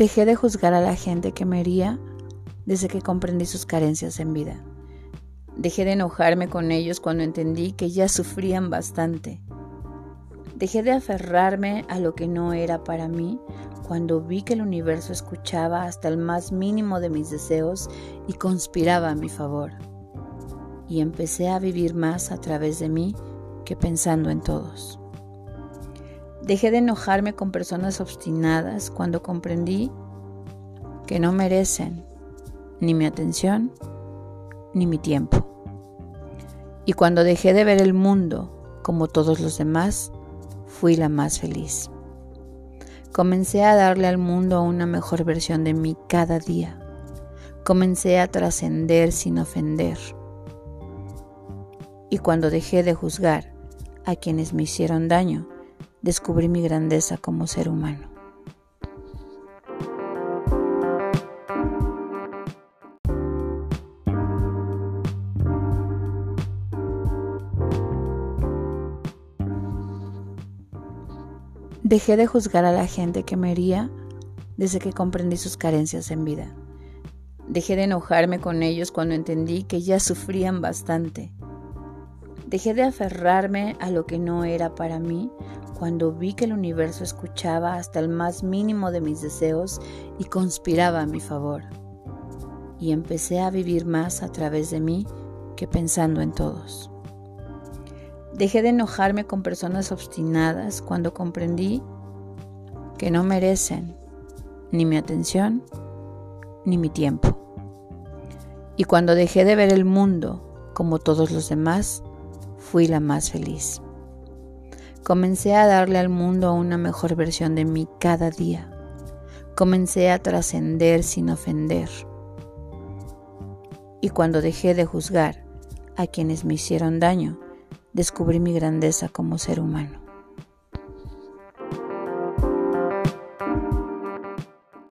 Dejé de juzgar a la gente que me hería desde que comprendí sus carencias en vida. Dejé de enojarme con ellos cuando entendí que ya sufrían bastante. Dejé de aferrarme a lo que no era para mí cuando vi que el universo escuchaba hasta el más mínimo de mis deseos y conspiraba a mi favor. Y empecé a vivir más a través de mí que pensando en todos. Dejé de enojarme con personas obstinadas cuando comprendí que no merecen ni mi atención ni mi tiempo. Y cuando dejé de ver el mundo como todos los demás, fui la más feliz. Comencé a darle al mundo una mejor versión de mí cada día. Comencé a trascender sin ofender. Y cuando dejé de juzgar a quienes me hicieron daño, descubrí mi grandeza como ser humano. Dejé de juzgar a la gente que me hería desde que comprendí sus carencias en vida. Dejé de enojarme con ellos cuando entendí que ya sufrían bastante. Dejé de aferrarme a lo que no era para mí cuando vi que el universo escuchaba hasta el más mínimo de mis deseos y conspiraba a mi favor. Y empecé a vivir más a través de mí que pensando en todos. Dejé de enojarme con personas obstinadas cuando comprendí que no merecen ni mi atención ni mi tiempo. Y cuando dejé de ver el mundo como todos los demás, fui la más feliz. Comencé a darle al mundo una mejor versión de mí cada día. Comencé a trascender sin ofender. Y cuando dejé de juzgar a quienes me hicieron daño, descubrí mi grandeza como ser humano.